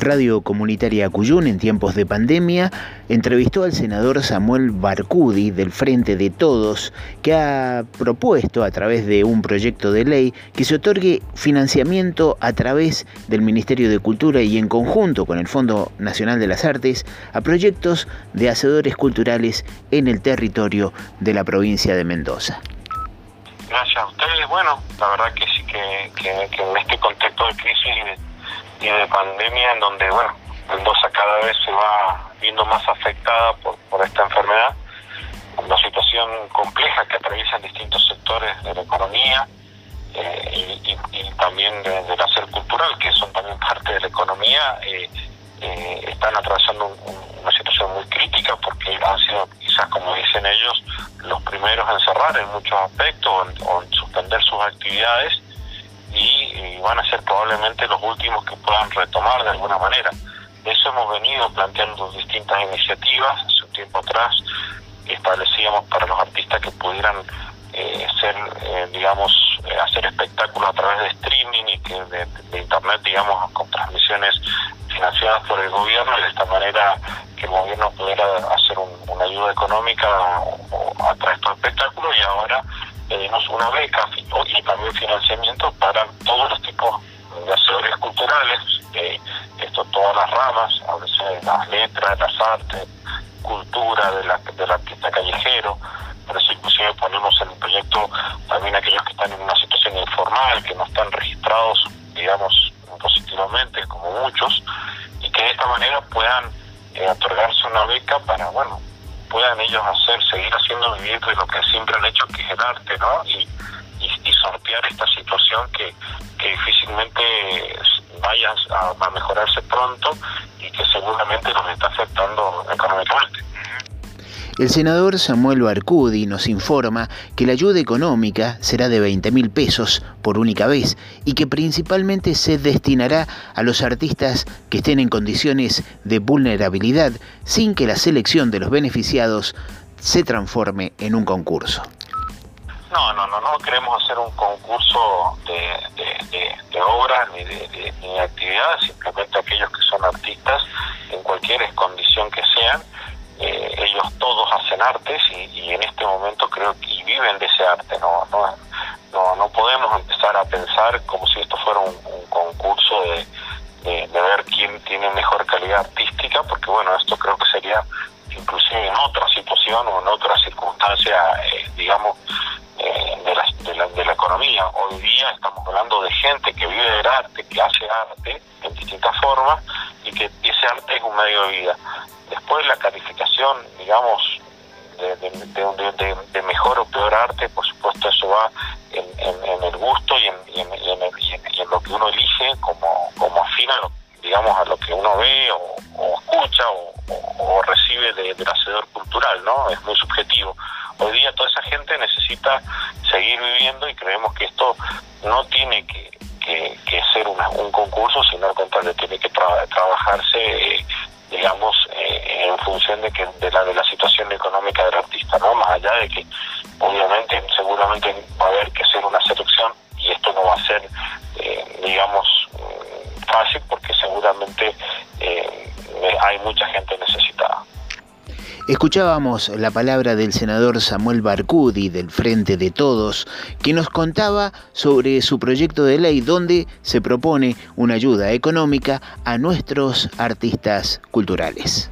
Radio Comunitaria Cuyún en tiempos de pandemia entrevistó al senador Samuel Barcudi del Frente de Todos, que ha propuesto a través de un proyecto de ley que se otorgue financiamiento a través del Ministerio de Cultura y en conjunto con el Fondo Nacional de las Artes a proyectos de hacedores culturales en el territorio de la provincia de Mendoza. Gracias a ustedes. Bueno, la verdad que sí que, que en este contexto de crisis y de pandemia en donde, bueno, Mendoza cada vez se va viendo más afectada por, por esta enfermedad, una situación compleja que atraviesan distintos sectores de la economía eh, y, también del hacer cultural, que son también parte de la economía, eh, eh, están atravesando una situación muy crítica porque han sido quizás, como dicen ellos, los primeros en cerrar en muchos aspectos o en suspender sus actividades van a ser probablemente los últimos que puedan retomar de alguna manera. Eso hemos venido planteando distintas iniciativas. Hace un tiempo atrás establecíamos para los artistas que pudieran eh, ser, eh, digamos, eh, hacer espectáculos a través de streaming y que de, internet, digamos, con transmisiones financiadas por el gobierno y de esta manera que el gobierno pudiera hacer una ayuda económica a través de estos espectáculos y ahora una beca y también financiamiento para todos los tipos de hacedores culturales, esto todas las ramas, a veces las letras, las artes, cultura de la, del artista callejero, por eso inclusive ponemos en el proyecto también aquellos que están en una situación informal, que no están registrados, digamos, positivamente, como muchos, y que de esta manera puedan eh, otorgarse una beca para, bueno, puedan ellos hacer, seguir haciendo vivir de lo que siempre han hecho, que es el arte, ¿no? Y, y, sortear esta situación que, que difícilmente vaya a, mejorarse pronto y que seguramente nos está afectando económicamente. El senador Samuel Barcudi nos informa que la ayuda económica será de 20 mil pesos por única vez y que principalmente se destinará a los artistas que estén en condiciones de vulnerabilidad sin que la selección de los beneficiados se transforme en un concurso. No, no, no, no queremos hacer un concurso de, obras ni de, actividades, simplemente aquellos que son artistas en cualquier condición que sean eh, ellos todos hacen artes y, en este momento creo que viven de ese arte, no, no, no, podemos empezar a pensar como si esto fuera un, concurso de, de, ver quién tiene mejor calidad artística, porque bueno, esto creo que sería inclusive en otra situación o en otra circunstancia, eh, digamos, eh, de, la, de la economía. Hoy día estamos hablando de gente que vive del arte, que hace arte en distintas formas y que ese arte es un medio de vida. Después la calificación, digamos, de, mejor o peor arte, por supuesto eso va en, el gusto y en, lo que uno elige como, como afina, digamos, a lo que uno ve o, escucha o, recibe del hacedor cultural, ¿no? Es muy subjetivo. Hoy día toda esa gente necesita seguir viviendo y creemos que esto no tiene que, ser un concurso, sino al contrario, tiene que trabajarse digamos, eh, en función de que de la de la situación económica del artista, ¿no? Más allá de que obviamente seguramente va a haber que hacer una selección y esto no va a ser, eh, digamos, mm, fácil porque seguramente eh, hay mucha gente necesitada. Escuchábamos la palabra del senador Samuel Barcudi del Frente de Todos, que nos contaba sobre su proyecto de ley donde se propone una ayuda económica a nuestros artistas culturales.